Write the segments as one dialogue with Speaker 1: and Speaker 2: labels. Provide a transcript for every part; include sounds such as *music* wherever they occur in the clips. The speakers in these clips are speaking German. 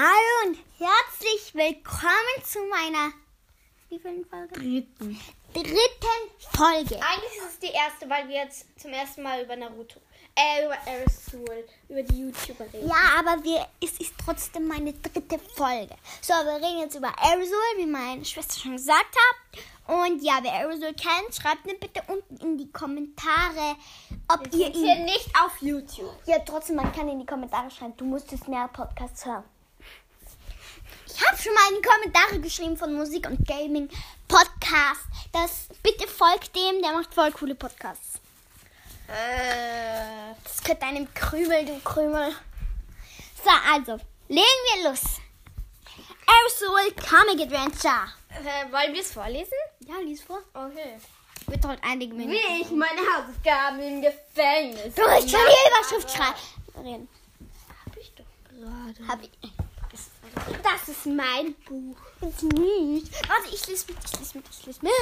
Speaker 1: Hallo und herzlich willkommen zu meiner wievielten Folge?
Speaker 2: Dritten.
Speaker 1: Dritten Folge.
Speaker 2: Eigentlich ist es die erste, weil wir jetzt zum ersten Mal über Naruto, äh, über Aristotle, über die YouTuber reden.
Speaker 1: Ja, aber wir, es ist trotzdem meine dritte Folge. So, wir reden jetzt über Aerosol, wie meine Schwester schon gesagt hat. Und ja, wer Aerosol kennt, schreibt mir bitte unten in die Kommentare, ob
Speaker 2: Wir
Speaker 1: ihr
Speaker 2: sind hier
Speaker 1: ihn...
Speaker 2: nicht auf YouTube.
Speaker 1: Ja, trotzdem, man kann in die Kommentare schreiben, du musstest mehr Podcasts hören. Ich habe schon mal in die Kommentare geschrieben von Musik und Gaming Podcast. Das bitte folgt dem, der macht voll coole Podcasts.
Speaker 2: Äh,
Speaker 1: Das gehört deinem Krümel, du Krümel. So, also, legen wir los. Aerosol Comic Adventure.
Speaker 2: äh, wollen wir es vorlesen?
Speaker 1: Ja, lies vor.
Speaker 2: Okay.
Speaker 1: Wird heute einige Minuten.
Speaker 2: Wie ich meine Hausaufgaben im Gefängnis.
Speaker 1: Du willst schon die Überschrift schreiben.
Speaker 2: Hab ich doch gerade.
Speaker 1: Hab ich.
Speaker 2: Das ist mein Buch.
Speaker 1: Jetzt nicht. Warte, ich lese mit, ich lese mit, ich lese mit.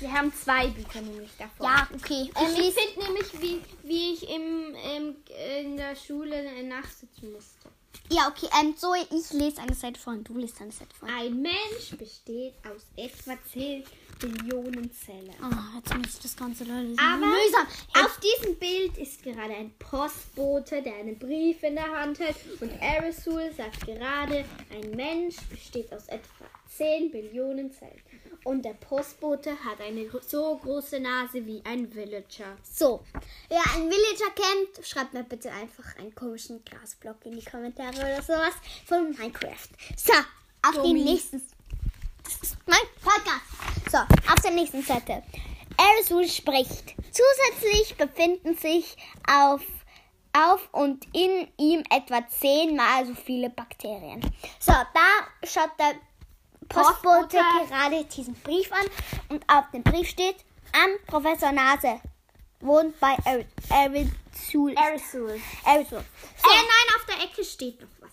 Speaker 2: Wir haben zwei Bücher nämlich davon.
Speaker 1: Ja, okay.
Speaker 2: Ähm,
Speaker 1: Ich lese.
Speaker 2: finde nämlich, wie, wie ich im, im, in der Schule nachsitzen musste.
Speaker 1: Ja, okay. Ähm, so, ich lese eine Seite vor und du liest eine Seite vor.
Speaker 2: Ein Mensch besteht aus etwa 10 Billionen Zellen.
Speaker 1: Oh, jetzt muss ich das ganze lesen.
Speaker 2: Aber
Speaker 1: mühsam.
Speaker 2: auf diesem Bild ist gerade ein Postbote, der einen Brief in der Hand hält. Und Aerosol sagt gerade, ein Mensch besteht aus etwa 10 Billionen Zellen. Und der Postbote hat eine so große Nase wie ein Villager.
Speaker 1: So, wer einen Villager kennt, schreibt mir bitte einfach einen komischen Grasblock in die Kommentare oder sowas von Minecraft. So, auf
Speaker 2: Dummi.
Speaker 1: den nächsten. Das ist mein Podcast. So, auf der nächsten Seite. Aerosol spricht. Zusätzlich befinden sich auf, auf und in ihm etwa zehnmal so viele Bakterien. So, da schaut der Postbote. gerade diesen Brief an und auf dem Brief steht an Professor Nase wohnt bei Aer- Aerosol.
Speaker 2: Aerosol.
Speaker 1: Aerosol.
Speaker 2: Äh, nein, auf der Ecke steht noch was.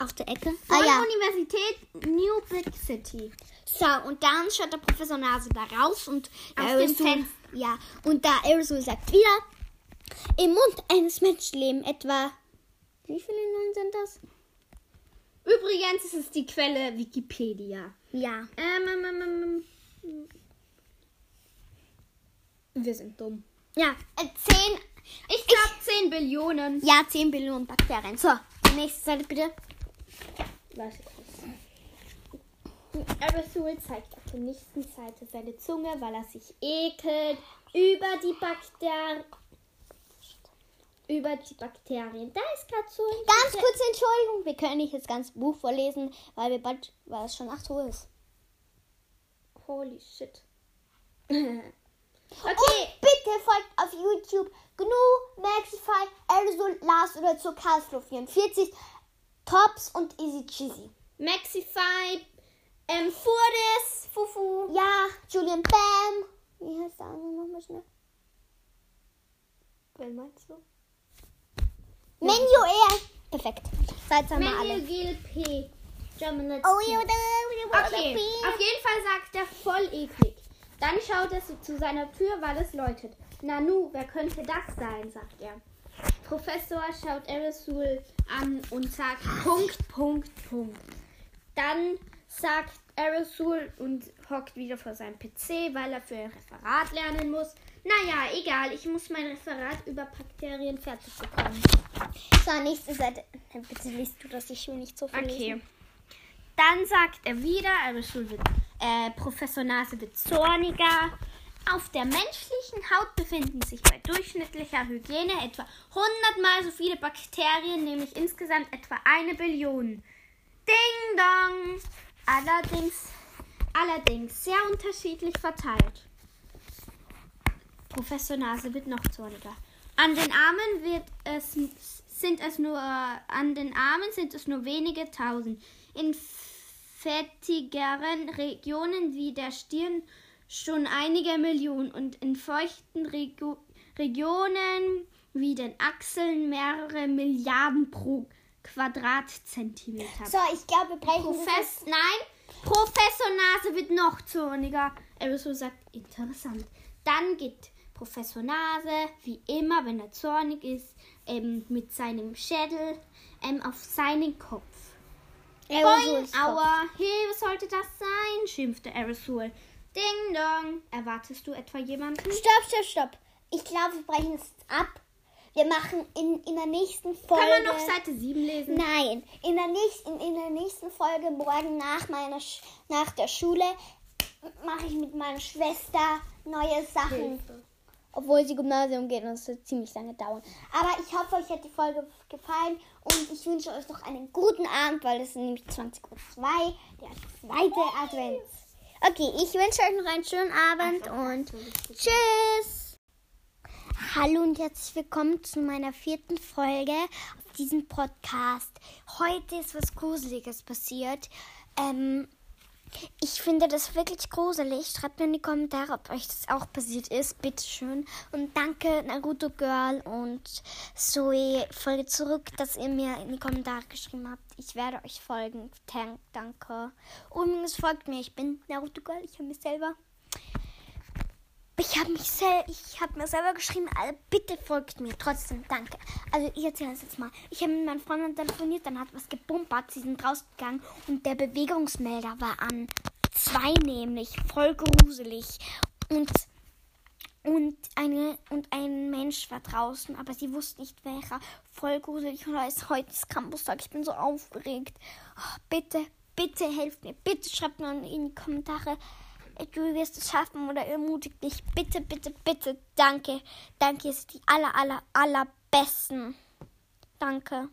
Speaker 1: Auf der Ecke?
Speaker 2: Von
Speaker 1: Ah ja.
Speaker 2: Universität New Big City.
Speaker 1: So, und dann schaut der Professor Nase da raus und
Speaker 2: Aus dem
Speaker 1: Aerosol,
Speaker 2: Fenster.
Speaker 1: ja, und da Aerosol sagt wieder, im Mund eines Menschen leben etwa, wie viele Nullen sind das?
Speaker 2: Übrigens ist es die Quelle Wikipedia.
Speaker 1: Ja.
Speaker 2: Ähm, ähm, ähm, ähm, ähm. Wir sind dumm.
Speaker 1: Ja, äh, 10,
Speaker 2: Ich glaube 10 Billionen.
Speaker 1: ja, 10 Billionen Bakterien. So, die nächste Seite bitte.
Speaker 2: Was ist das? Aerosol zeigt auf der nächsten Seite seine Zunge, weil er sich ekelt über die Bakterien. Über die Bakterien. Da ist gerade so
Speaker 1: Ganz kurz Entschuldigung, wir können nicht das ganze Buch vorlesen, weil wir bald, weil es schon 8 Uhr ist.
Speaker 2: Holy shit. *laughs*
Speaker 1: Und bitte folgt auf YouTube GNU, Maxify, Aerosol, Lars oder zur Karlsruhe 44, Tops und Easy Cheesy.
Speaker 2: Maxify, ähm, Fures, Fufu.
Speaker 1: Ja, Julian Bam. Wie heißt der andere nochmal schnell?
Speaker 2: Wen meinst du?
Speaker 1: Menu Air. Perfekt. Seid mal alle.
Speaker 2: Manuel Gil P. German Let's
Speaker 1: Oh, ja,
Speaker 2: Okay, auf jeden Fall sagt er voll eklig. Dann schaut er zu seiner Tür, weil es läutet. Nanu, wer könnte das sein, sagt er. Professor schaut Aerosol an und sagt Punkt, Punkt, Punkt. Dann sagt Aerosol und hockt wieder vor seinem PC, weil er für ein Referat lernen muss. Naja, egal, ich muss mein Referat über Bakterien fertig bekommen.
Speaker 1: So, nächste Seite. Bitte liest du das, ich will nicht so viel
Speaker 2: Okay.
Speaker 1: lesen.
Speaker 2: Dann sagt er wieder, Aerosol wird, äh, Professor Nase wird zorniger. Auf der menschlichen Haut befinden sich bei durchschnittlicher Hygiene etwa 100 mal so viele Bakterien, nämlich insgesamt etwa eine Billion. Ding dong! Allerdings, allerdings sehr unterschiedlich verteilt. Professor Nase wird noch zorniger. An den Armen wird es, sind es nur an den Armen sind es nur wenige tausend. In fettigeren Regionen wie der Stirn schon einige Millionen und in feuchten Rego Regionen wie den Achseln mehrere Milliarden pro Quadratzentimeter.
Speaker 1: So, ich glaube, das
Speaker 2: Profess Nein, Professor Nase wird noch zorniger. Aerosol sagt, interessant. Dann geht Professor Nase, wie immer, wenn er zornig ist, ähm, mit seinem Schädel ähm, auf seinen Kopf. Boing, aua, hey, was sollte das sein? schimpfte Aerosol. Ding dong. Erwartest du etwa jemanden?
Speaker 1: Stopp, stopp, stopp. Ich glaube, wir brechen es ab. Wir machen in, in der nächsten Folge.
Speaker 2: Kann man noch Seite 7 lesen?
Speaker 1: Nein. In der nächsten, in der nächsten Folge, morgen nach, meiner, nach der Schule, mache ich mit meiner Schwester neue Sachen. Hilfe. Obwohl sie Gymnasium geht und es wird ziemlich lange dauern. Aber ich hoffe, euch hat die Folge gefallen und ich wünsche euch noch einen guten Abend, weil es sind nämlich 20.02 Uhr, der zweite Advent. Okay, ich wünsche euch noch einen schönen Abend und tschüss. Hallo und herzlich willkommen zu meiner vierten Folge auf diesem Podcast. Heute ist was Gruseliges passiert. Ähm, ich finde das wirklich gruselig. Schreibt mir in die Kommentare, ob euch das auch passiert ist. Bitteschön. Und danke, Naruto Girl und Zoe. Folge zurück, dass ihr mir in die Kommentare geschrieben habt. Ich werde euch folgen. Danke. Übrigens folgt mir. Ich bin Naruto Girl. Ich habe mich selber ich habe mich sel ich habe mir selber geschrieben, also bitte folgt mir trotzdem, danke. Also ich erzähle es jetzt mal. Ich habe mit meinen Freunden telefoniert, dann hat was gebumpert, sie sind rausgegangen und der Bewegungsmelder war an. Zwei nämlich, voll gruselig. Und und, eine, und ein Mensch war draußen, aber sie wusste nicht welcher. Voll gruselig. Und ist heute ist Campustag. Ich bin so aufgeregt. Oh, bitte, bitte helft mir. Bitte schreibt mir in die Kommentare, du wirst es schaffen oder ermutigt dich. Bitte, bitte, bitte. Danke. Danke, ist die aller, aller, allerbesten. Danke.